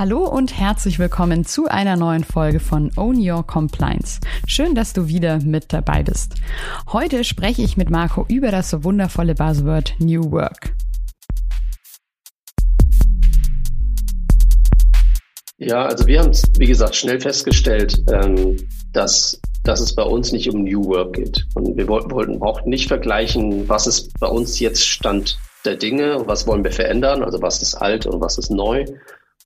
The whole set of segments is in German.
Hallo und herzlich willkommen zu einer neuen Folge von Own Your Compliance. Schön, dass du wieder mit dabei bist. Heute spreche ich mit Marco über das so wundervolle Buzzword New Work. Ja, also wir haben wie gesagt, schnell festgestellt, ähm, dass, dass es bei uns nicht um New Work geht. Und wir wollten, wollten auch nicht vergleichen, was ist bei uns jetzt Stand der Dinge, was wollen wir verändern, also was ist alt und was ist neu,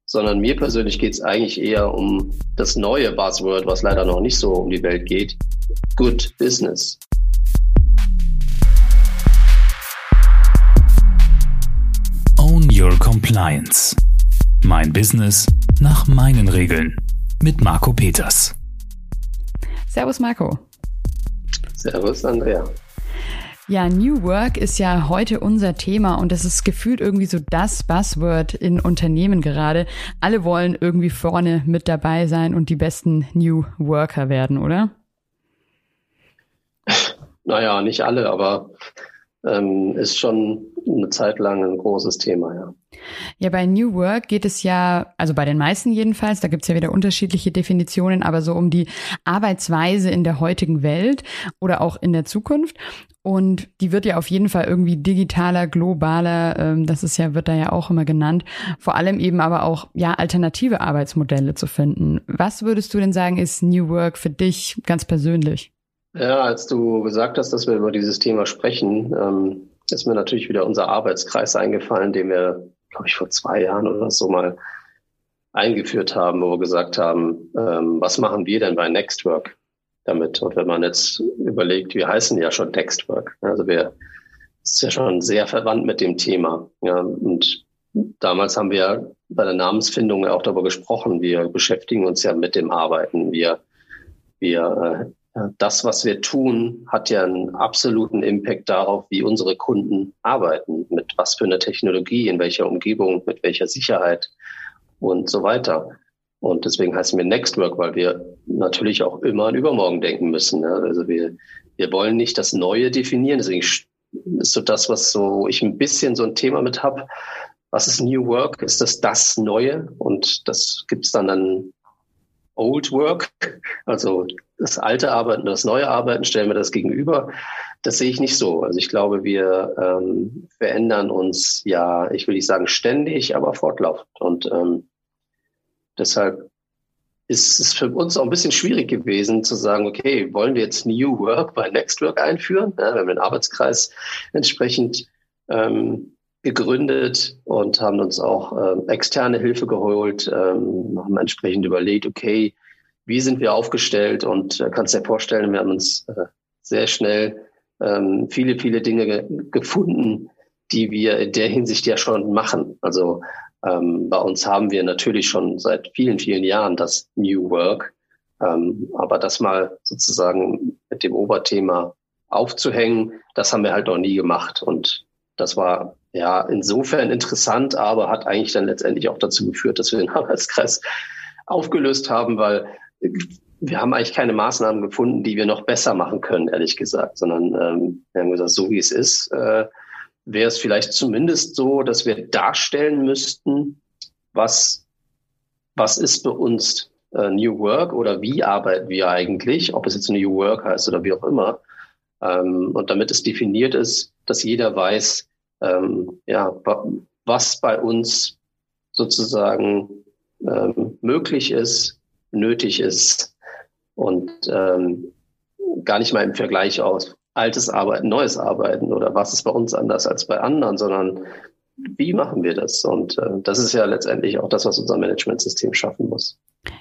sondern mir persönlich geht es eigentlich eher um das neue Buzzword, was leider noch nicht so um die Welt geht, Good Business. Own Your Compliance. Mein Business nach meinen Regeln. Mit Marco Peters. Servus Marco. Servus Andrea. Ja, New Work ist ja heute unser Thema und das ist gefühlt irgendwie so das Buzzword in Unternehmen gerade. Alle wollen irgendwie vorne mit dabei sein und die besten New Worker werden, oder? Naja, nicht alle, aber ähm, ist schon eine Zeit lang ein großes Thema, ja. Ja, bei New Work geht es ja, also bei den meisten jedenfalls, da gibt's ja wieder unterschiedliche Definitionen, aber so um die Arbeitsweise in der heutigen Welt oder auch in der Zukunft. Und die wird ja auf jeden Fall irgendwie digitaler, globaler, ähm, das ist ja, wird da ja auch immer genannt. Vor allem eben aber auch, ja, alternative Arbeitsmodelle zu finden. Was würdest du denn sagen, ist New Work für dich ganz persönlich? Ja, als du gesagt hast, dass wir über dieses Thema sprechen, ähm, ist mir natürlich wieder unser Arbeitskreis eingefallen, den wir, glaube ich, vor zwei Jahren oder so mal eingeführt haben, wo wir gesagt haben, ähm, was machen wir denn bei Nextwork damit? Und wenn man jetzt überlegt, wir heißen ja schon Nextwork, also wir ist ja schon sehr verwandt mit dem Thema. Ja, und damals haben wir bei der Namensfindung auch darüber gesprochen. Wir beschäftigen uns ja mit dem Arbeiten. Wir, wir äh, das, was wir tun, hat ja einen absoluten Impact darauf, wie unsere Kunden arbeiten, mit was für einer Technologie, in welcher Umgebung, mit welcher Sicherheit und so weiter. Und deswegen heißen wir Nextwork, weil wir natürlich auch immer an übermorgen denken müssen. Also wir, wir wollen nicht das Neue definieren. Deswegen ist so das, was so ich ein bisschen so ein Thema mit habe. Was ist New Work? Ist das das Neue? Und das gibt es dann an Old Work, also das alte Arbeiten, das neue Arbeiten, stellen wir das gegenüber. Das sehe ich nicht so. Also ich glaube, wir ähm, verändern uns ja, ich will nicht sagen ständig, aber fortlaufend. Und ähm, deshalb ist es für uns auch ein bisschen schwierig gewesen zu sagen, okay, wollen wir jetzt New Work bei Next Work einführen? Ja, wir haben den Arbeitskreis entsprechend ähm, gegründet und haben uns auch äh, externe Hilfe geholt, ähm, haben entsprechend überlegt, okay, wie sind wir aufgestellt und äh, kannst dir vorstellen, wir haben uns äh, sehr schnell ähm, viele, viele Dinge ge gefunden, die wir in der Hinsicht ja schon machen. Also ähm, bei uns haben wir natürlich schon seit vielen, vielen Jahren das New Work, ähm, aber das mal sozusagen mit dem Oberthema aufzuhängen, das haben wir halt noch nie gemacht und das war ja insofern interessant, aber hat eigentlich dann letztendlich auch dazu geführt, dass wir den Arbeitskreis aufgelöst haben, weil wir haben eigentlich keine Maßnahmen gefunden, die wir noch besser machen können, ehrlich gesagt, sondern ähm, wir haben gesagt, so wie es ist, äh, wäre es vielleicht zumindest so, dass wir darstellen müssten, was, was ist bei uns äh, New Work oder wie arbeiten wir eigentlich, ob es jetzt New Work heißt oder wie auch immer. Ähm, und damit es definiert ist, dass jeder weiß, ähm, ja, was bei uns sozusagen ähm, möglich ist, nötig ist und ähm, gar nicht mal im Vergleich aus altes Arbeiten, neues Arbeiten oder was ist bei uns anders als bei anderen, sondern wie machen wir das? Und äh, das ist ja letztendlich auch das, was unser Managementsystem schaffen muss.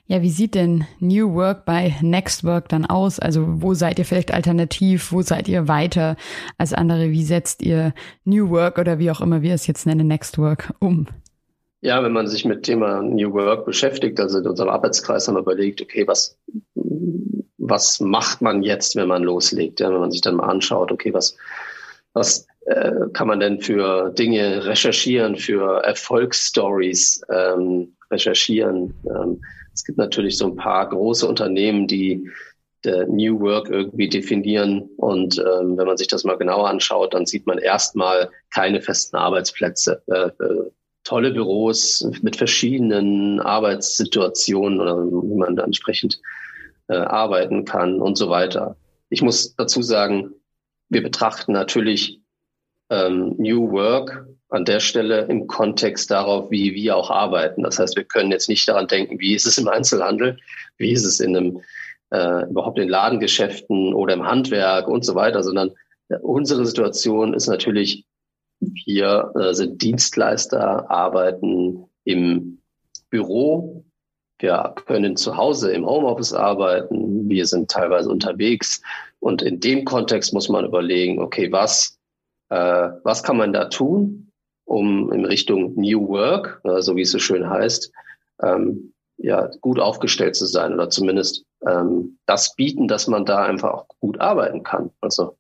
Ja, wie sieht denn New Work bei Next Work dann aus? Also wo seid ihr vielleicht alternativ? Wo seid ihr weiter als andere? Wie setzt ihr New Work oder wie auch immer wir es jetzt nennen, Next Work um? Ja, wenn man sich mit Thema New Work beschäftigt, also in unserem Arbeitskreis haben wir überlegt, okay, was, was macht man jetzt, wenn man loslegt? Ja, wenn man sich dann mal anschaut, okay, was, was äh, kann man denn für Dinge recherchieren, für Erfolgsstories ähm, recherchieren? Ähm, es gibt natürlich so ein paar große Unternehmen, die der New Work irgendwie definieren. Und ähm, wenn man sich das mal genauer anschaut, dann sieht man erstmal keine festen Arbeitsplätze. Äh, äh, tolle Büros mit verschiedenen Arbeitssituationen oder wie man da entsprechend äh, arbeiten kann und so weiter. Ich muss dazu sagen, wir betrachten natürlich ähm, New Work an der Stelle im Kontext darauf, wie wir auch arbeiten. Das heißt, wir können jetzt nicht daran denken, wie ist es im Einzelhandel, wie ist es in einem äh, überhaupt in Ladengeschäften oder im Handwerk und so weiter, sondern äh, unsere Situation ist natürlich, wir äh, sind Dienstleister, arbeiten im Büro, wir können zu Hause im Homeoffice arbeiten, wir sind teilweise unterwegs. Und in dem Kontext muss man überlegen, okay, was, äh, was kann man da tun, um in Richtung New Work, so wie es so schön heißt, ähm, ja, gut aufgestellt zu sein oder zumindest ähm, das bieten, dass man da einfach auch gut arbeiten kann. Also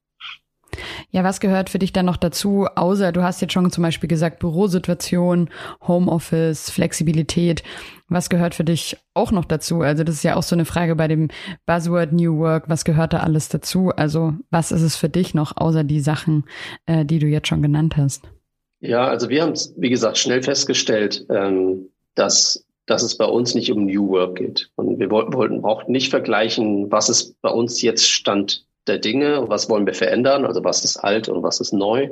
ja, was gehört für dich dann noch dazu, außer du hast jetzt schon zum Beispiel gesagt, Bürosituation, Homeoffice, Flexibilität. Was gehört für dich auch noch dazu? Also das ist ja auch so eine Frage bei dem Buzzword New Work. Was gehört da alles dazu? Also was ist es für dich noch, außer die Sachen, äh, die du jetzt schon genannt hast? Ja, also wir haben, wie gesagt, schnell festgestellt, ähm, dass dass es bei uns nicht um New Work geht. Und wir wollten, wollten auch nicht vergleichen, was ist bei uns jetzt Stand der Dinge, was wollen wir verändern, also was ist alt und was ist neu,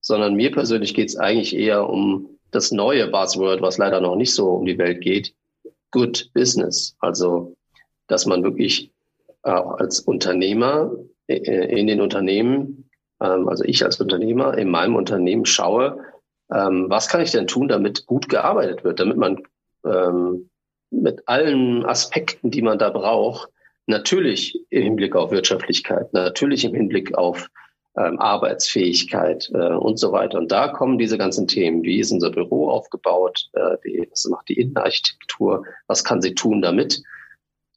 sondern mir persönlich geht es eigentlich eher um das neue Buzzword, was leider noch nicht so um die Welt geht, Good Business. Also, dass man wirklich äh, als Unternehmer äh, in den Unternehmen, also ich als Unternehmer in meinem Unternehmen schaue, ähm, was kann ich denn tun, damit gut gearbeitet wird, damit man ähm, mit allen Aspekten, die man da braucht, natürlich im Hinblick auf Wirtschaftlichkeit, natürlich im Hinblick auf ähm, Arbeitsfähigkeit äh, und so weiter. Und da kommen diese ganzen Themen. Wie ist unser Büro aufgebaut? Äh, wie, was macht die Innenarchitektur? Was kann sie tun, damit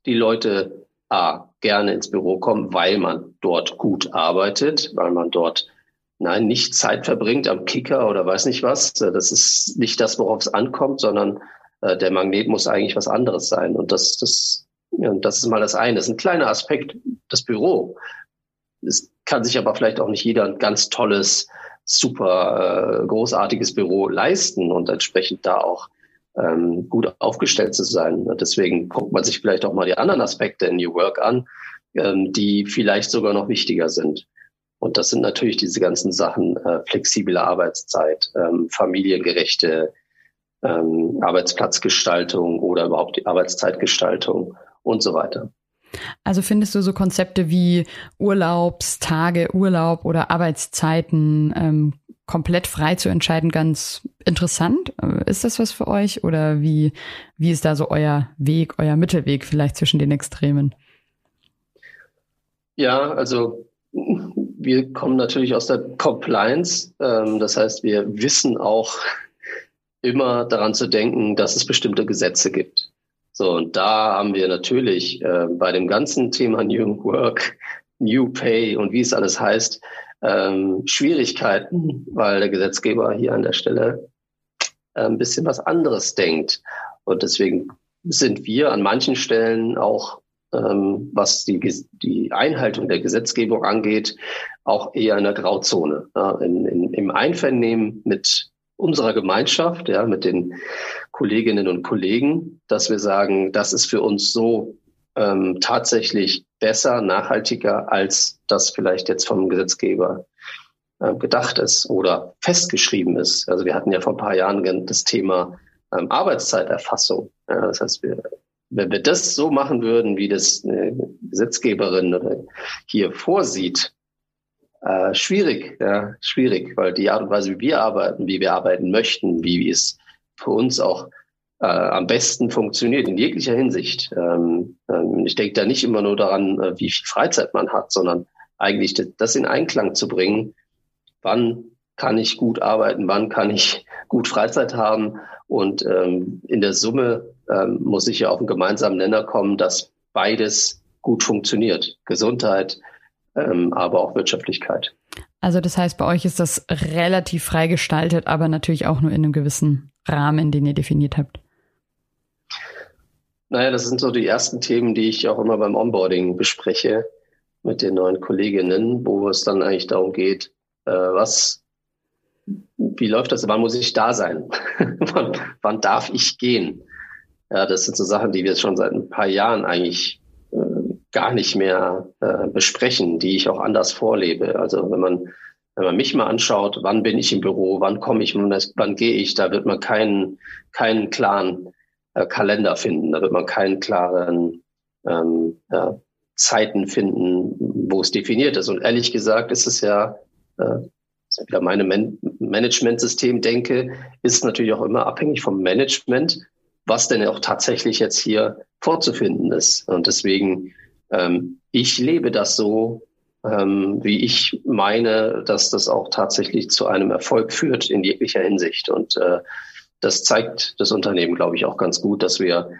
die Leute A, gerne ins Büro kommen, weil man dort gut arbeitet, weil man dort nein, nicht Zeit verbringt am Kicker oder weiß nicht was. Das ist nicht das, worauf es ankommt, sondern äh, der Magnet muss eigentlich was anderes sein. Und das, das, ja, das ist mal das eine. Das ist ein kleiner Aspekt, das Büro. Es kann sich aber vielleicht auch nicht jeder ein ganz tolles, super äh, großartiges Büro leisten und entsprechend da auch ähm, gut aufgestellt zu sein. Deswegen guckt man sich vielleicht auch mal die anderen Aspekte in New Work an, ähm, die vielleicht sogar noch wichtiger sind. Und das sind natürlich diese ganzen Sachen, äh, flexible Arbeitszeit, ähm, familiengerechte ähm, Arbeitsplatzgestaltung oder überhaupt die Arbeitszeitgestaltung und so weiter. Also findest du so Konzepte wie Urlaubstage, Urlaub oder Arbeitszeiten ähm, komplett frei zu entscheiden ganz interessant? Ist das was für euch oder wie, wie ist da so euer Weg, euer Mittelweg vielleicht zwischen den Extremen? Ja, also wir kommen natürlich aus der Compliance. Ähm, das heißt, wir wissen auch, immer daran zu denken, dass es bestimmte Gesetze gibt. So, und da haben wir natürlich äh, bei dem ganzen Thema New Work, New Pay und wie es alles heißt, ähm, Schwierigkeiten, weil der Gesetzgeber hier an der Stelle äh, ein bisschen was anderes denkt. Und deswegen sind wir an manchen Stellen auch, ähm, was die, die Einhaltung der Gesetzgebung angeht, auch eher in der Grauzone. Ja, in, in, Im Einvernehmen mit unserer Gemeinschaft, ja, mit den Kolleginnen und Kollegen, dass wir sagen, das ist für uns so ähm, tatsächlich besser, nachhaltiger, als das vielleicht jetzt vom Gesetzgeber äh, gedacht ist oder festgeschrieben ist. Also wir hatten ja vor ein paar Jahren das Thema ähm, Arbeitszeiterfassung. Das heißt, wir, wenn wir das so machen würden, wie das eine Gesetzgeberin hier vorsieht, äh, schwierig, ja, schwierig, weil die Art und Weise, wie wir arbeiten, wie wir arbeiten möchten, wie es für uns auch äh, am besten funktioniert in jeglicher Hinsicht. Ähm, ähm, ich denke da nicht immer nur daran, äh, wie viel Freizeit man hat, sondern eigentlich das in Einklang zu bringen. Wann kann ich gut arbeiten? Wann kann ich gut Freizeit haben? Und ähm, in der Summe ähm, muss ich ja auf einen gemeinsamen Nenner kommen, dass beides gut funktioniert. Gesundheit, ähm, aber auch Wirtschaftlichkeit. Also das heißt, bei euch ist das relativ frei gestaltet, aber natürlich auch nur in einem gewissen Rahmen, den ihr definiert habt. Naja, das sind so die ersten Themen, die ich auch immer beim Onboarding bespreche mit den neuen Kolleginnen, wo es dann eigentlich darum geht, äh, was, wie läuft das? Wann muss ich da sein? wann, wann darf ich gehen? Ja, das sind so Sachen, die wir schon seit ein paar Jahren eigentlich äh, gar nicht mehr äh, besprechen, die ich auch anders vorlebe. Also wenn man wenn man mich mal anschaut, wann bin ich im Büro, wann komme ich, wann, gehe ich, da wird man keinen keinen klaren äh, Kalender finden, da wird man keinen klaren ähm, ja, Zeiten finden, wo es definiert ist. Und ehrlich gesagt ist es ja äh, wieder meine Man Management-System denke, ist natürlich auch immer abhängig vom Management, was denn auch tatsächlich jetzt hier vorzufinden ist. Und deswegen, ähm, ich lebe das so, ähm, wie ich meine, dass das auch tatsächlich zu einem Erfolg führt in jeglicher Hinsicht. Und äh, das zeigt das Unternehmen, glaube ich, auch ganz gut, dass wir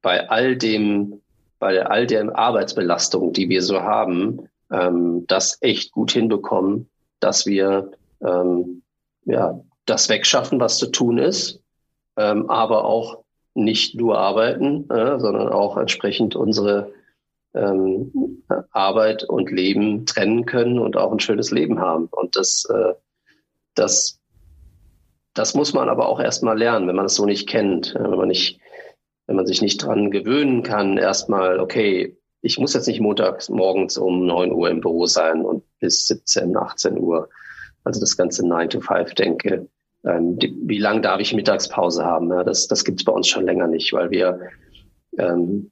bei all dem, bei all der Arbeitsbelastung, die wir so haben, ähm, das echt gut hinbekommen, dass wir ähm, ja, das wegschaffen, was zu tun ist, ähm, aber auch nicht nur arbeiten, äh, sondern auch entsprechend unsere ähm, Arbeit und Leben trennen können und auch ein schönes Leben haben. Und das, äh, das, das muss man aber auch erstmal lernen, wenn man es so nicht kennt, wenn man nicht, wenn man sich nicht dran gewöhnen kann, erstmal, okay, ich muss jetzt nicht montags morgens um neun Uhr im Büro sein und bis 17, 18 Uhr also das ganze 9 to 5 denke. Ähm, die, wie lang darf ich Mittagspause haben? Ja, das das gibt es bei uns schon länger nicht, weil wir, ähm,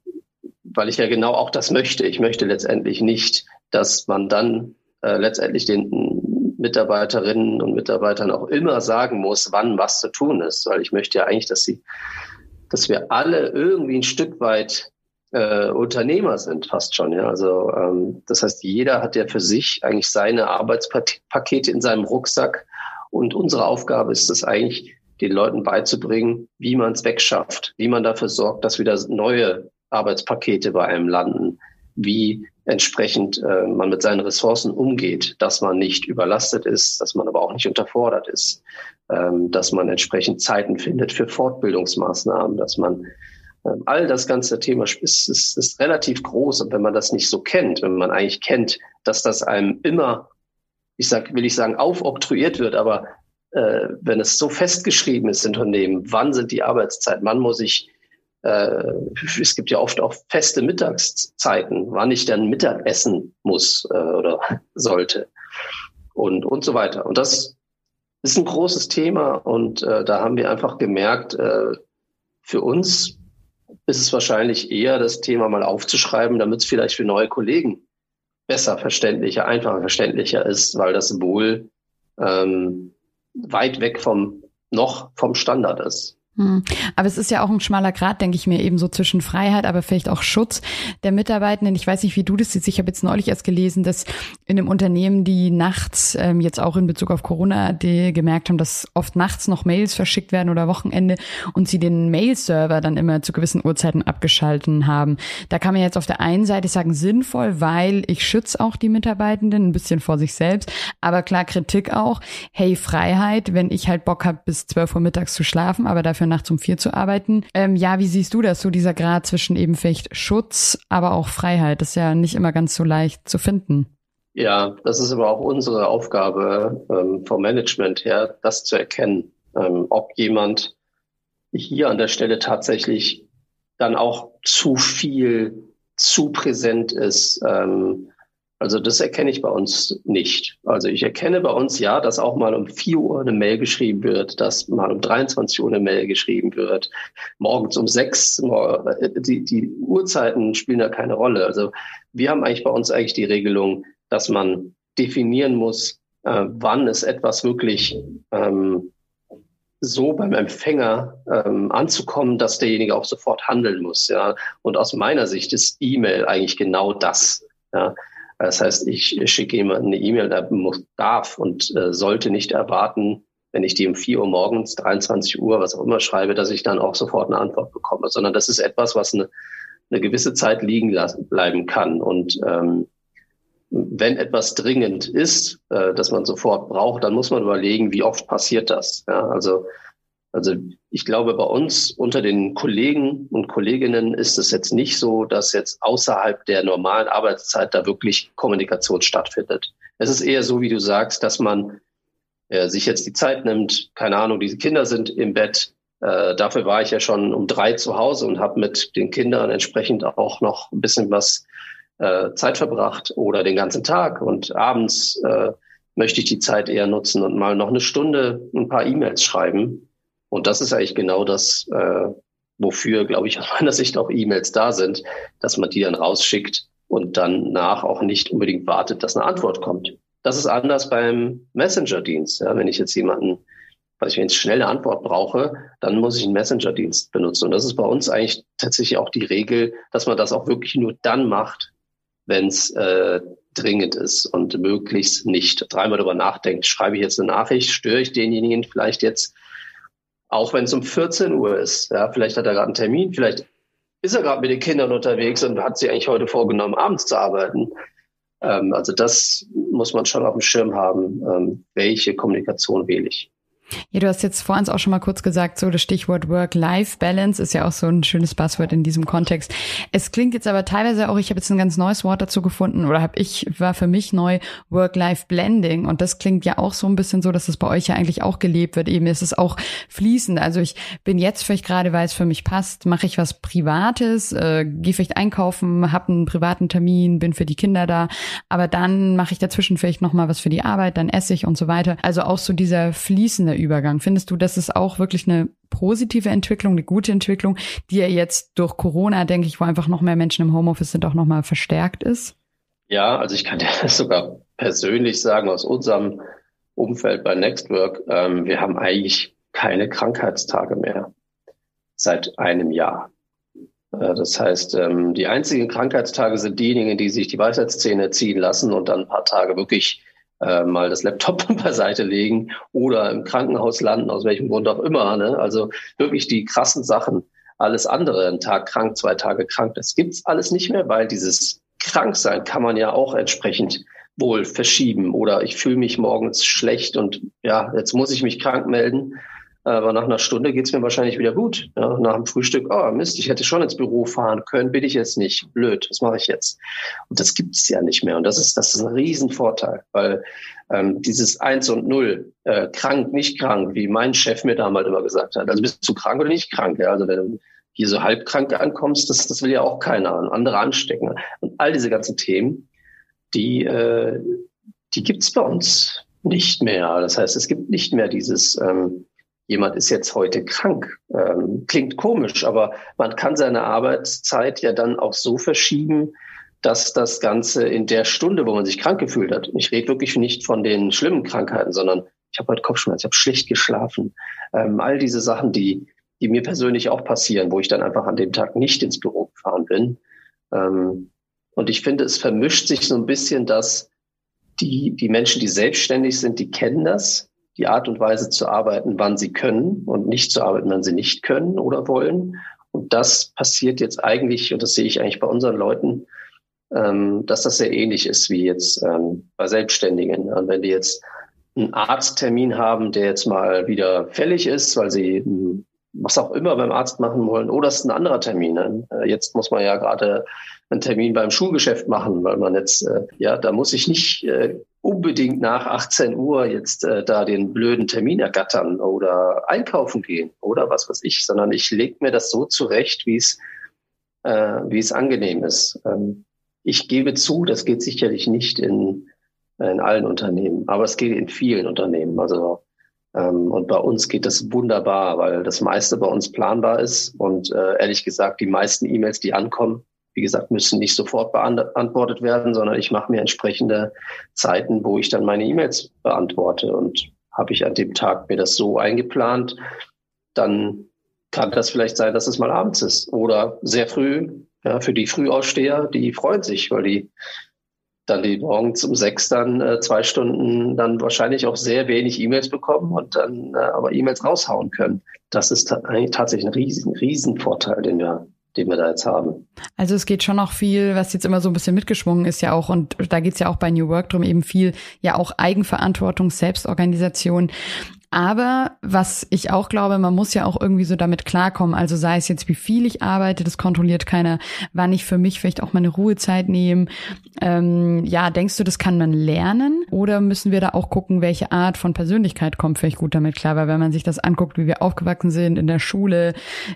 weil ich ja genau auch das möchte. Ich möchte letztendlich nicht, dass man dann äh, letztendlich den Mitarbeiterinnen und Mitarbeitern auch immer sagen muss, wann was zu tun ist, weil ich möchte ja eigentlich, dass sie, dass wir alle irgendwie ein Stück weit äh, Unternehmer sind, fast schon. Ja, also ähm, das heißt, jeder hat ja für sich eigentlich seine Arbeitspakete in seinem Rucksack. Und unsere Aufgabe ist es eigentlich, den Leuten beizubringen, wie man es wegschafft, wie man dafür sorgt, dass wieder neue Arbeitspakete bei einem landen, wie entsprechend äh, man mit seinen Ressourcen umgeht, dass man nicht überlastet ist, dass man aber auch nicht unterfordert ist, ähm, dass man entsprechend Zeiten findet für Fortbildungsmaßnahmen, dass man ähm, all das ganze Thema ist, ist, ist relativ groß. Und wenn man das nicht so kennt, wenn man eigentlich kennt, dass das einem immer, ich sag, will ich sagen, aufoktroyiert wird, aber äh, wenn es so festgeschrieben ist in Unternehmen, wann sind die Arbeitszeiten, wann muss ich, äh, es gibt ja oft auch feste Mittagszeiten, wann ich dann Mittag essen muss äh, oder sollte und, und so weiter. Und das ist ein großes Thema und äh, da haben wir einfach gemerkt, für uns ist es wahrscheinlich eher das Thema mal aufzuschreiben, damit es vielleicht für neue Kollegen besser verständlicher, einfacher verständlicher ist, weil das wohl ähm, weit weg vom noch vom Standard ist. Hm. Aber es ist ja auch ein schmaler Grad, denke ich mir, eben so zwischen Freiheit, aber vielleicht auch Schutz der Mitarbeitenden. Ich weiß nicht, wie du das siehst. Ich habe jetzt neulich erst gelesen, dass in einem Unternehmen, die nachts, ähm, jetzt auch in Bezug auf Corona, die gemerkt haben, dass oft nachts noch Mails verschickt werden oder Wochenende und sie den Mail-Server dann immer zu gewissen Uhrzeiten abgeschalten haben. Da kann man jetzt auf der einen Seite sagen, sinnvoll, weil ich schütze auch die Mitarbeitenden ein bisschen vor sich selbst. Aber klar, Kritik auch. Hey, Freiheit, wenn ich halt Bock habe, bis 12 Uhr mittags zu schlafen, aber dafür dafür nachts um vier zu arbeiten. Ähm, ja, wie siehst du das, so dieser Grad zwischen eben vielleicht Schutz, aber auch Freiheit? Das ist ja nicht immer ganz so leicht zu finden. Ja, das ist aber auch unsere Aufgabe ähm, vom Management her, das zu erkennen, ähm, ob jemand hier an der Stelle tatsächlich dann auch zu viel, zu präsent ist, ähm, also das erkenne ich bei uns nicht. Also ich erkenne bei uns ja, dass auch mal um 4 Uhr eine Mail geschrieben wird, dass mal um 23 Uhr eine Mail geschrieben wird, morgens um 6, die, die Uhrzeiten spielen da keine Rolle. Also wir haben eigentlich bei uns eigentlich die Regelung, dass man definieren muss, äh, wann ist etwas wirklich ähm, so beim Empfänger ähm, anzukommen, dass derjenige auch sofort handeln muss. Ja. Und aus meiner Sicht ist E-Mail eigentlich genau das. Ja. Das heißt, ich schicke jemanden eine E-Mail, der muss, darf und äh, sollte nicht erwarten, wenn ich die um 4 Uhr morgens, 23 Uhr, was auch immer schreibe, dass ich dann auch sofort eine Antwort bekomme, sondern das ist etwas, was eine, eine gewisse Zeit liegen lassen, bleiben kann. Und ähm, wenn etwas dringend ist, äh, dass man sofort braucht, dann muss man überlegen, wie oft passiert das. Ja, also also ich glaube, bei uns unter den Kollegen und Kolleginnen ist es jetzt nicht so, dass jetzt außerhalb der normalen Arbeitszeit da wirklich Kommunikation stattfindet. Es ist eher so, wie du sagst, dass man er sich jetzt die Zeit nimmt. Keine Ahnung, diese Kinder sind im Bett. Äh, dafür war ich ja schon um drei zu Hause und habe mit den Kindern entsprechend auch noch ein bisschen was äh, Zeit verbracht oder den ganzen Tag. Und abends äh, möchte ich die Zeit eher nutzen und mal noch eine Stunde ein paar E-Mails schreiben. Und das ist eigentlich genau das, äh, wofür, glaube ich, aus meiner Sicht auch E-Mails da sind, dass man die dann rausschickt und dann nach auch nicht unbedingt wartet, dass eine Antwort kommt. Das ist anders beim Messenger-Dienst. Ja, wenn ich jetzt jemanden, weil ich eine schnelle Antwort brauche, dann muss ich einen Messenger-Dienst benutzen. Und das ist bei uns eigentlich tatsächlich auch die Regel, dass man das auch wirklich nur dann macht, wenn es äh, dringend ist und möglichst nicht dreimal darüber nachdenkt. Schreibe ich jetzt eine Nachricht, störe ich denjenigen vielleicht jetzt, auch wenn es um 14 Uhr ist. Ja, vielleicht hat er gerade einen Termin, vielleicht ist er gerade mit den Kindern unterwegs und hat sich eigentlich heute vorgenommen, abends zu arbeiten. Ähm, also das muss man schon auf dem Schirm haben, ähm, welche Kommunikation wähle ich. Ja, du hast jetzt vor uns auch schon mal kurz gesagt, so das Stichwort Work-Life-Balance ist ja auch so ein schönes Buzzword in diesem Kontext. Es klingt jetzt aber teilweise auch, ich habe jetzt ein ganz neues Wort dazu gefunden oder habe ich, war für mich neu Work-Life-Blending und das klingt ja auch so ein bisschen so, dass das bei euch ja eigentlich auch gelebt wird. Eben ist es auch fließend. Also ich bin jetzt vielleicht gerade, weil es für mich passt, mache ich was Privates, äh, gehe vielleicht einkaufen, habe einen privaten Termin, bin für die Kinder da, aber dann mache ich dazwischen vielleicht nochmal was für die Arbeit, dann esse ich und so weiter. Also auch so dieser fließende Übergang. Findest du, das ist auch wirklich eine positive Entwicklung, eine gute Entwicklung, die ja jetzt durch Corona, denke ich, wo einfach noch mehr Menschen im Homeoffice sind, auch nochmal verstärkt ist? Ja, also ich kann dir das sogar persönlich sagen aus unserem Umfeld bei Nextwork, ähm, wir haben eigentlich keine Krankheitstage mehr seit einem Jahr. Äh, das heißt, ähm, die einzigen Krankheitstage sind diejenigen, die sich die Weisheitszähne ziehen lassen und dann ein paar Tage wirklich äh, mal das Laptop beiseite legen oder im Krankenhaus landen, aus welchem Grund auch immer. Ne? Also wirklich die krassen Sachen. Alles andere, ein Tag krank, zwei Tage krank, das gibt's alles nicht mehr, weil dieses Kranksein kann man ja auch entsprechend wohl verschieben oder ich fühle mich morgens schlecht und ja, jetzt muss ich mich krank melden. Aber nach einer Stunde geht's mir wahrscheinlich wieder gut. Ja, nach dem Frühstück, oh Mist, ich hätte schon ins Büro fahren können, bin ich jetzt nicht. Blöd, was mache ich jetzt? Und das gibt's ja nicht mehr. Und das ist, das ist ein Riesenvorteil, weil ähm, dieses Eins und Null, äh, krank, nicht krank, wie mein Chef mir damals immer gesagt hat. Also bist du krank oder nicht krank? Ja? Also wenn du hier so halbkrank ankommst, das, das will ja auch keiner, andere anstecken. Und all diese ganzen Themen, die, äh, die gibt's bei uns nicht mehr. Das heißt, es gibt nicht mehr dieses ähm, jemand ist jetzt heute krank. Ähm, klingt komisch, aber man kann seine Arbeitszeit ja dann auch so verschieben, dass das Ganze in der Stunde, wo man sich krank gefühlt hat, ich rede wirklich nicht von den schlimmen Krankheiten, sondern ich habe heute Kopfschmerzen, ich habe schlecht geschlafen. Ähm, all diese Sachen, die, die mir persönlich auch passieren, wo ich dann einfach an dem Tag nicht ins Büro gefahren bin. Ähm, und ich finde, es vermischt sich so ein bisschen, dass die, die Menschen, die selbstständig sind, die kennen das die Art und Weise zu arbeiten, wann sie können und nicht zu arbeiten, wann sie nicht können oder wollen. Und das passiert jetzt eigentlich, und das sehe ich eigentlich bei unseren Leuten, ähm, dass das sehr ähnlich ist wie jetzt ähm, bei Selbstständigen. Und wenn die jetzt einen Arzttermin haben, der jetzt mal wieder fällig ist, weil sie hm, was auch immer beim Arzt machen wollen, oder es ist ein anderer Termin. Ne? Äh, jetzt muss man ja gerade einen Termin beim Schulgeschäft machen, weil man jetzt, äh, ja, da muss ich nicht äh, unbedingt nach 18 Uhr jetzt da den blöden Termin ergattern oder einkaufen gehen oder was weiß ich, sondern ich lege mir das so zurecht, wie es wie es angenehm ist. Ähm, ich gebe zu, das geht sicherlich nicht in, in allen Unternehmen, aber es geht in vielen Unternehmen. Also und bei uns geht das wunderbar, weil das meiste bei uns planbar ist und äh, ehrlich gesagt die meisten E-Mails, die ankommen, wie gesagt, müssen nicht sofort beantwortet werden, sondern ich mache mir entsprechende Zeiten, wo ich dann meine E-Mails beantworte. Und habe ich an dem Tag mir das so eingeplant, dann kann das vielleicht sein, dass es mal abends ist oder sehr früh. Ja, für die Frühaussteher, die freuen sich, weil die dann die morgens um sechs dann äh, zwei Stunden dann wahrscheinlich auch sehr wenig E-Mails bekommen und dann äh, aber E-Mails raushauen können. Das ist tatsächlich ein riesen, riesen Vorteil, den wir den wir da jetzt haben. Also es geht schon auch viel, was jetzt immer so ein bisschen mitgeschwungen ist ja auch, und da geht es ja auch bei New Work drum eben viel, ja auch Eigenverantwortung, Selbstorganisation. Aber was ich auch glaube, man muss ja auch irgendwie so damit klarkommen. Also sei es jetzt, wie viel ich arbeite, das kontrolliert keiner, wann ich für mich vielleicht auch meine Ruhezeit nehme. Ähm, ja, denkst du, das kann man lernen? Oder müssen wir da auch gucken, welche Art von Persönlichkeit kommt vielleicht gut damit klar? Weil wenn man sich das anguckt, wie wir aufgewachsen sind, in der Schule,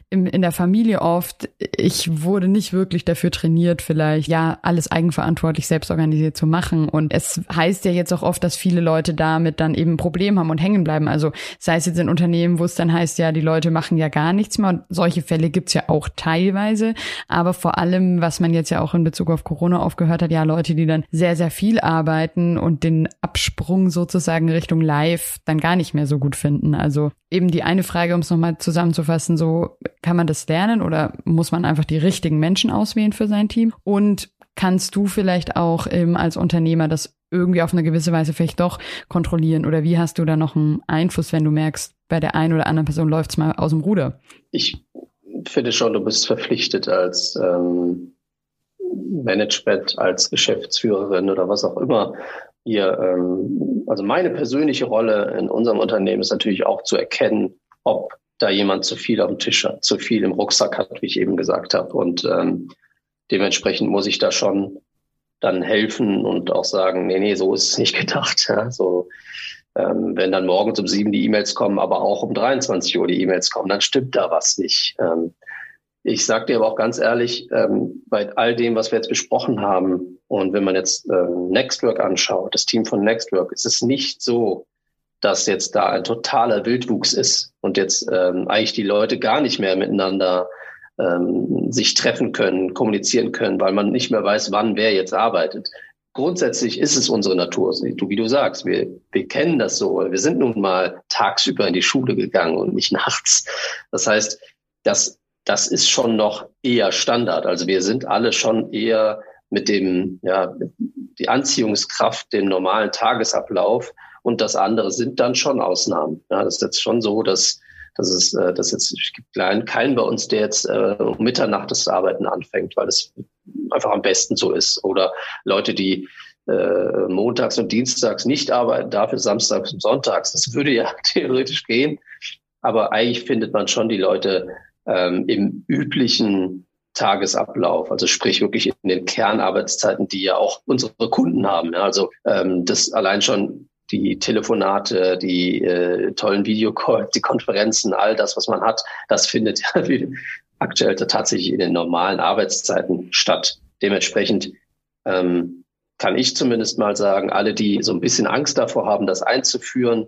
im, in der Familie oft, ich wurde nicht wirklich dafür trainiert, vielleicht ja alles eigenverantwortlich, selbst organisiert zu machen. Und es heißt ja jetzt auch oft, dass viele Leute damit dann eben ein Problem haben und hängen bleiben. Also sei es jetzt in Unternehmen, wo es dann heißt, ja, die Leute machen ja gar nichts mehr. Und solche Fälle gibt's ja auch teilweise. Aber vor allem, was man jetzt ja auch in Bezug auf Corona aufgehört hat, ja, Leute, die dann sehr, sehr viel arbeiten und den Absprung sozusagen Richtung Live dann gar nicht mehr so gut finden. Also eben die eine Frage, um es nochmal zusammenzufassen, so kann man das lernen oder muss man einfach die richtigen Menschen auswählen für sein Team? Und kannst du vielleicht auch ähm, als Unternehmer das irgendwie auf eine gewisse Weise vielleicht doch kontrollieren? Oder wie hast du da noch einen Einfluss, wenn du merkst, bei der einen oder anderen Person läuft es mal aus dem Ruder? Ich finde schon, du bist verpflichtet als ähm, Management, als Geschäftsführerin oder was auch immer. Hier, ähm, also meine persönliche Rolle in unserem Unternehmen ist natürlich auch zu erkennen, ob da jemand zu viel auf dem Tisch hat, zu viel im Rucksack hat, wie ich eben gesagt habe. Und ähm, dementsprechend muss ich da schon dann helfen und auch sagen, nee, nee, so ist es nicht gedacht. Ja, so, ähm, wenn dann morgens um sieben die E-Mails kommen, aber auch um 23 Uhr die E-Mails kommen, dann stimmt da was nicht. Ähm, ich sage dir aber auch ganz ehrlich, ähm, bei all dem, was wir jetzt besprochen haben, und wenn man jetzt ähm, Nextwork anschaut, das Team von Nextwork, ist es nicht so, dass jetzt da ein totaler Wildwuchs ist und jetzt ähm, eigentlich die Leute gar nicht mehr miteinander ähm, sich treffen können, kommunizieren können, weil man nicht mehr weiß, wann wer jetzt arbeitet. Grundsätzlich ist es unsere Natur, wie du sagst, wir, wir kennen das so. Wir sind nun mal tagsüber in die Schule gegangen und nicht nachts. Das heißt, das, das ist schon noch eher Standard. Also wir sind alle schon eher mit dem, ja, die Anziehungskraft, dem normalen Tagesablauf und das andere sind dann schon Ausnahmen. Ja, das ist jetzt schon so, dass das ist, äh, das jetzt, es gibt keinen bei uns, der jetzt äh, um Mitternacht das Arbeiten anfängt, weil es einfach am besten so ist. Oder Leute, die äh, montags und dienstags nicht arbeiten, dafür samstags und sonntags. Das würde ja theoretisch gehen. Aber eigentlich findet man schon die Leute ähm, im üblichen Tagesablauf, also sprich wirklich in den Kernarbeitszeiten, die ja auch unsere Kunden haben. Also ähm, das allein schon die Telefonate, die äh, tollen Videocalls, die Konferenzen, all das, was man hat, das findet ja aktuell tatsächlich in den normalen Arbeitszeiten statt. Dementsprechend ähm, kann ich zumindest mal sagen, alle, die so ein bisschen Angst davor haben, das einzuführen,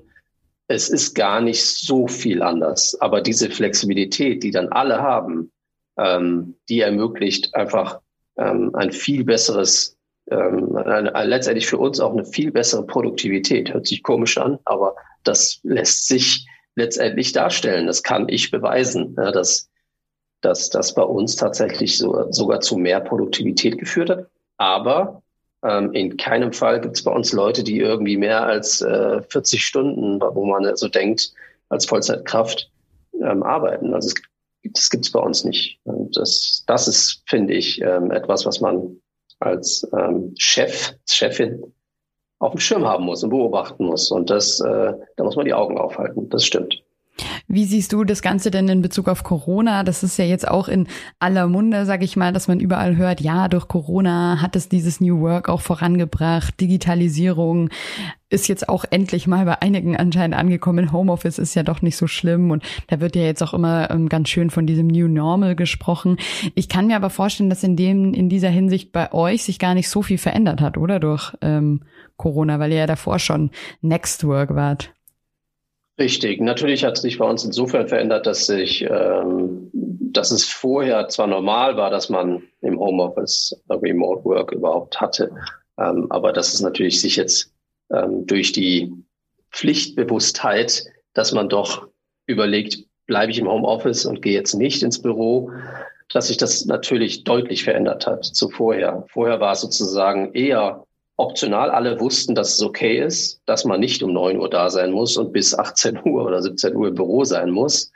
es ist gar nicht so viel anders. Aber diese Flexibilität, die dann alle haben, ähm, die ermöglicht einfach ähm, ein viel besseres ähm, eine, letztendlich für uns auch eine viel bessere Produktivität. Hört sich komisch an, aber das lässt sich letztendlich darstellen. Das kann ich beweisen, ja, dass, dass das bei uns tatsächlich so, sogar zu mehr Produktivität geführt hat. Aber ähm, in keinem Fall gibt es bei uns Leute, die irgendwie mehr als äh, 40 Stunden, wo man so denkt, als Vollzeitkraft ähm, arbeiten. Also es, das gibt es bei uns nicht. Und das, das ist, finde ich, ähm, etwas, was man als ähm, Chef, Chefin auf dem Schirm haben muss und beobachten muss. Und das, äh, da muss man die Augen aufhalten. Das stimmt. Wie siehst du das Ganze denn in Bezug auf Corona? Das ist ja jetzt auch in aller Munde, sage ich mal, dass man überall hört, ja, durch Corona hat es dieses New Work auch vorangebracht, Digitalisierung ist jetzt auch endlich mal bei einigen anscheinend angekommen. Homeoffice ist ja doch nicht so schlimm und da wird ja jetzt auch immer ähm, ganz schön von diesem New Normal gesprochen. Ich kann mir aber vorstellen, dass in dem in dieser Hinsicht bei euch sich gar nicht so viel verändert hat, oder durch ähm, Corona, weil ihr ja davor schon Next Work wart. Richtig. Natürlich hat sich bei uns insofern verändert, dass sich, ähm, dass es vorher zwar normal war, dass man im Homeoffice Remote Work überhaupt hatte, ähm, aber dass es natürlich sich jetzt ähm, durch die Pflichtbewusstheit, dass man doch überlegt, bleibe ich im Homeoffice und gehe jetzt nicht ins Büro, dass sich das natürlich deutlich verändert hat zu vorher. Vorher war es sozusagen eher optional alle wussten, dass es okay ist, dass man nicht um neun Uhr da sein muss und bis 18 Uhr oder 17 Uhr im Büro sein muss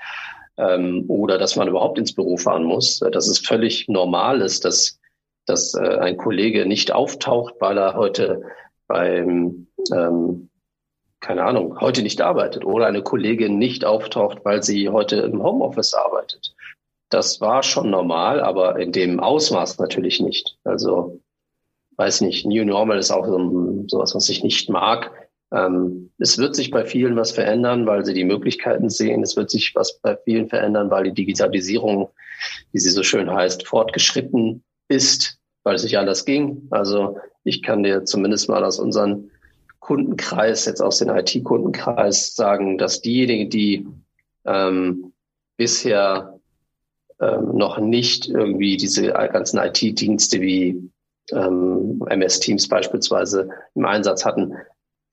ähm, oder dass man überhaupt ins Büro fahren muss. Dass es völlig normal ist, dass, dass äh, ein Kollege nicht auftaucht, weil er heute beim, ähm, keine Ahnung, heute nicht arbeitet oder eine Kollegin nicht auftaucht, weil sie heute im Homeoffice arbeitet. Das war schon normal, aber in dem Ausmaß natürlich nicht. Also, weiß nicht, New Normal ist auch so, sowas, was ich nicht mag. Ähm, es wird sich bei vielen was verändern, weil sie die Möglichkeiten sehen. Es wird sich was bei vielen verändern, weil die Digitalisierung, wie sie so schön heißt, fortgeschritten ist, weil es nicht anders ging. Also ich kann dir zumindest mal aus unseren Kundenkreis, jetzt aus dem IT-Kundenkreis sagen, dass diejenigen, die ähm, bisher ähm, noch nicht irgendwie diese ganzen IT-Dienste wie ähm, MS Teams beispielsweise im Einsatz hatten,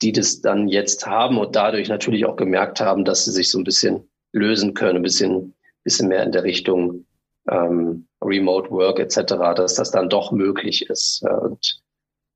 die das dann jetzt haben und dadurch natürlich auch gemerkt haben, dass sie sich so ein bisschen lösen können, ein bisschen, bisschen mehr in der Richtung ähm, Remote Work etc., dass das dann doch möglich ist. Und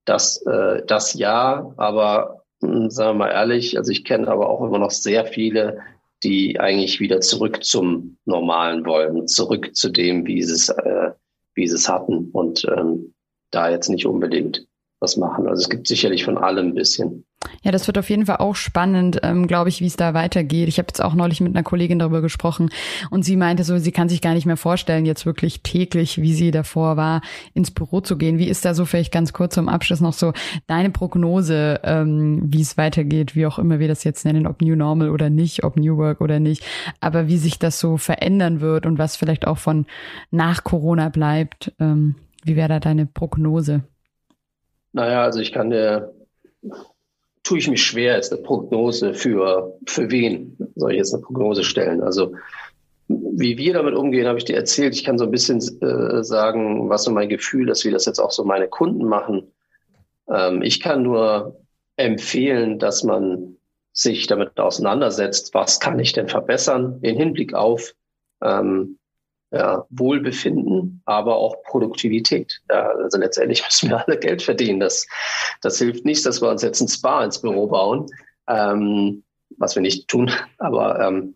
das, äh, das ja, aber hm, sagen wir mal ehrlich, also ich kenne aber auch immer noch sehr viele, die eigentlich wieder zurück zum Normalen wollen, zurück zu dem, wie sie es, äh, wie sie es hatten und ähm, da jetzt nicht unbedingt was machen. Also es gibt sicherlich von allem ein bisschen. Ja, das wird auf jeden Fall auch spannend, ähm, glaube ich, wie es da weitergeht. Ich habe jetzt auch neulich mit einer Kollegin darüber gesprochen und sie meinte so, sie kann sich gar nicht mehr vorstellen, jetzt wirklich täglich, wie sie davor war, ins Büro zu gehen. Wie ist da so vielleicht ganz kurz zum Abschluss noch so deine Prognose, ähm, wie es weitergeht, wie auch immer wir das jetzt nennen, ob New Normal oder nicht, ob New Work oder nicht, aber wie sich das so verändern wird und was vielleicht auch von nach Corona bleibt. Ähm, wie wäre da deine Prognose? Naja, also ich kann dir, tue ich mich schwer, jetzt eine Prognose für, für wen soll ich jetzt eine Prognose stellen? Also, wie wir damit umgehen, habe ich dir erzählt. Ich kann so ein bisschen äh, sagen, was so mein Gefühl, dass wir das jetzt auch so meine Kunden machen. Ähm, ich kann nur empfehlen, dass man sich damit auseinandersetzt, was kann ich denn verbessern in Hinblick auf ähm, ja, Wohlbefinden, aber auch Produktivität. Ja, also letztendlich müssen wir alle Geld verdienen. Das, das hilft nicht, dass wir uns jetzt ein Spa ins Büro bauen, ähm, was wir nicht tun. Aber ähm,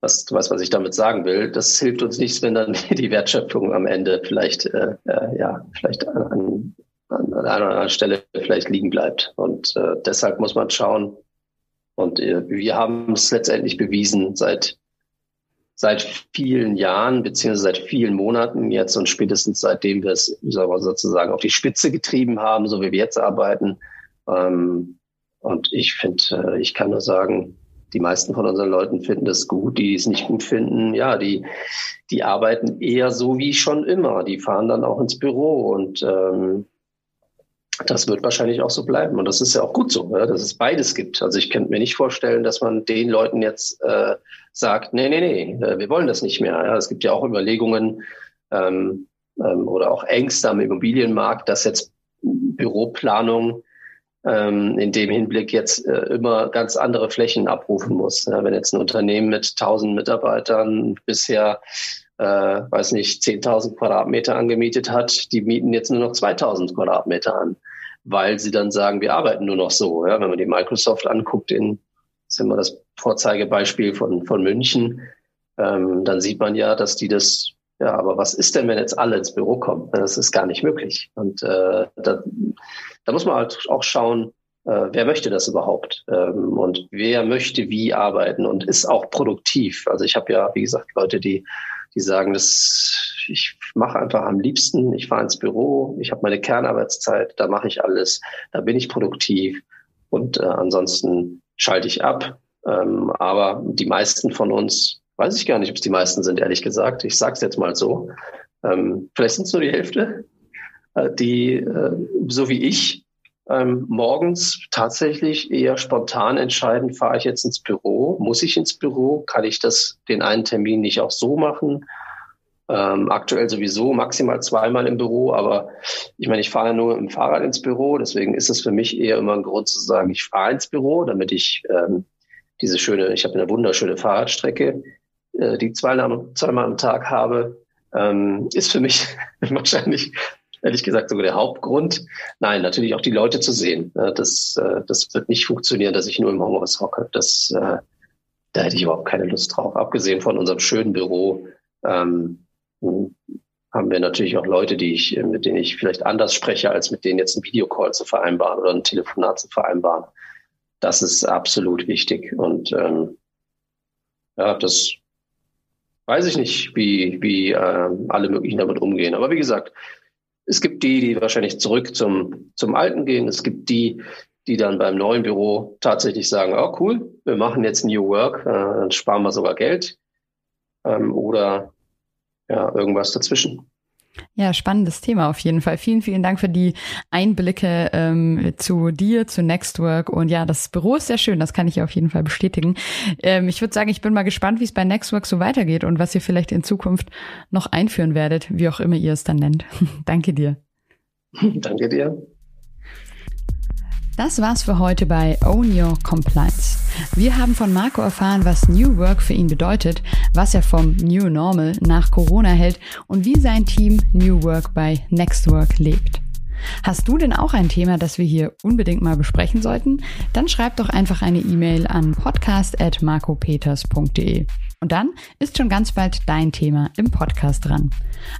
was, du weißt, was ich damit sagen will. Das hilft uns nichts, wenn dann die Wertschöpfung am Ende vielleicht, äh, äh, ja, vielleicht an, an, an einer anderen Stelle vielleicht liegen bleibt. Und äh, deshalb muss man schauen. Und äh, wir haben es letztendlich bewiesen seit seit vielen Jahren, beziehungsweise seit vielen Monaten jetzt und spätestens seitdem wir es sozusagen auf die Spitze getrieben haben, so wie wir jetzt arbeiten. Ähm, und ich finde, äh, ich kann nur sagen, die meisten von unseren Leuten finden das gut, die es nicht gut finden, ja, die, die arbeiten eher so wie schon immer. Die fahren dann auch ins Büro und ähm, das wird wahrscheinlich auch so bleiben. Und das ist ja auch gut so, ja, dass es beides gibt. Also ich könnte mir nicht vorstellen, dass man den Leuten jetzt äh, sagt, nee, nee, nee, äh, wir wollen das nicht mehr. Ja, es gibt ja auch Überlegungen ähm, ähm, oder auch Ängste am Immobilienmarkt, dass jetzt Büroplanung ähm, in dem Hinblick jetzt äh, immer ganz andere Flächen abrufen muss. Ja, wenn jetzt ein Unternehmen mit 1000 Mitarbeitern bisher äh, weiß nicht, 10.000 Quadratmeter angemietet hat, die mieten jetzt nur noch 2.000 Quadratmeter an weil sie dann sagen, wir arbeiten nur noch so. Ja, wenn man die Microsoft anguckt, in, das ist immer das Vorzeigebeispiel von, von München, ähm, dann sieht man ja, dass die das, ja, aber was ist denn, wenn jetzt alle ins Büro kommen? Das ist gar nicht möglich. Und äh, da, da muss man halt auch schauen, äh, wer möchte das überhaupt ähm, und wer möchte wie arbeiten und ist auch produktiv. Also ich habe ja, wie gesagt, Leute, die die sagen, das, ich mache einfach am liebsten, ich fahre ins Büro, ich habe meine Kernarbeitszeit, da mache ich alles, da bin ich produktiv und äh, ansonsten schalte ich ab. Ähm, aber die meisten von uns, weiß ich gar nicht, ob es die meisten sind, ehrlich gesagt. Ich sage es jetzt mal so. Ähm, vielleicht sind es nur die Hälfte, äh, die äh, so wie ich ähm, morgens tatsächlich eher spontan entscheiden, fahre ich jetzt ins Büro, muss ich ins Büro, kann ich das den einen Termin nicht auch so machen? Ähm, aktuell sowieso maximal zweimal im Büro, aber ich meine, ich fahre ja nur im Fahrrad ins Büro, deswegen ist es für mich eher immer ein Grund zu sagen, ich fahre ins Büro, damit ich ähm, diese schöne, ich habe eine wunderschöne Fahrradstrecke, äh, die zweimal, zweimal am Tag habe, ähm, ist für mich wahrscheinlich ehrlich gesagt sogar der Hauptgrund. Nein, natürlich auch die Leute zu sehen. Das, äh, das wird nicht funktionieren, dass ich nur im Homeoffice hocke. Das, äh, da hätte ich überhaupt keine Lust drauf. Abgesehen von unserem schönen Büro ähm, haben wir natürlich auch Leute, die ich, mit denen ich vielleicht anders spreche, als mit denen jetzt ein Videocall zu vereinbaren oder ein Telefonat zu vereinbaren. das ist absolut wichtig. Und ähm, ja, das weiß ich nicht, wie, wie äh, alle möglichen damit umgehen. Aber wie gesagt, es gibt die, die wahrscheinlich zurück zum, zum Alten gehen. Es gibt die, die dann beim neuen Büro tatsächlich sagen, oh cool, wir machen jetzt New Work, äh, dann sparen wir sogar Geld. Ähm, oder ja, irgendwas dazwischen. Ja, spannendes Thema auf jeden Fall. Vielen, vielen Dank für die Einblicke ähm, zu dir, zu Nextwork. Und ja, das Büro ist sehr schön, das kann ich auf jeden Fall bestätigen. Ähm, ich würde sagen, ich bin mal gespannt, wie es bei Nextwork so weitergeht und was ihr vielleicht in Zukunft noch einführen werdet, wie auch immer ihr es dann nennt. Danke dir. Danke dir. Das war's für heute bei Own Your Compliance. Wir haben von Marco erfahren, was New Work für ihn bedeutet, was er vom New Normal nach Corona hält und wie sein Team New Work bei Next Work lebt. Hast du denn auch ein Thema, das wir hier unbedingt mal besprechen sollten? Dann schreib doch einfach eine E-Mail an podcast.marcopeters.de. Und dann ist schon ganz bald dein Thema im Podcast dran.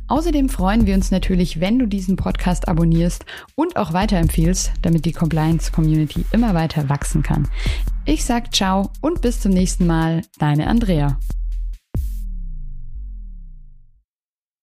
Außerdem freuen wir uns natürlich, wenn du diesen Podcast abonnierst und auch weiterempfiehlst, damit die Compliance Community immer weiter wachsen kann. Ich sag ciao und bis zum nächsten Mal, deine Andrea.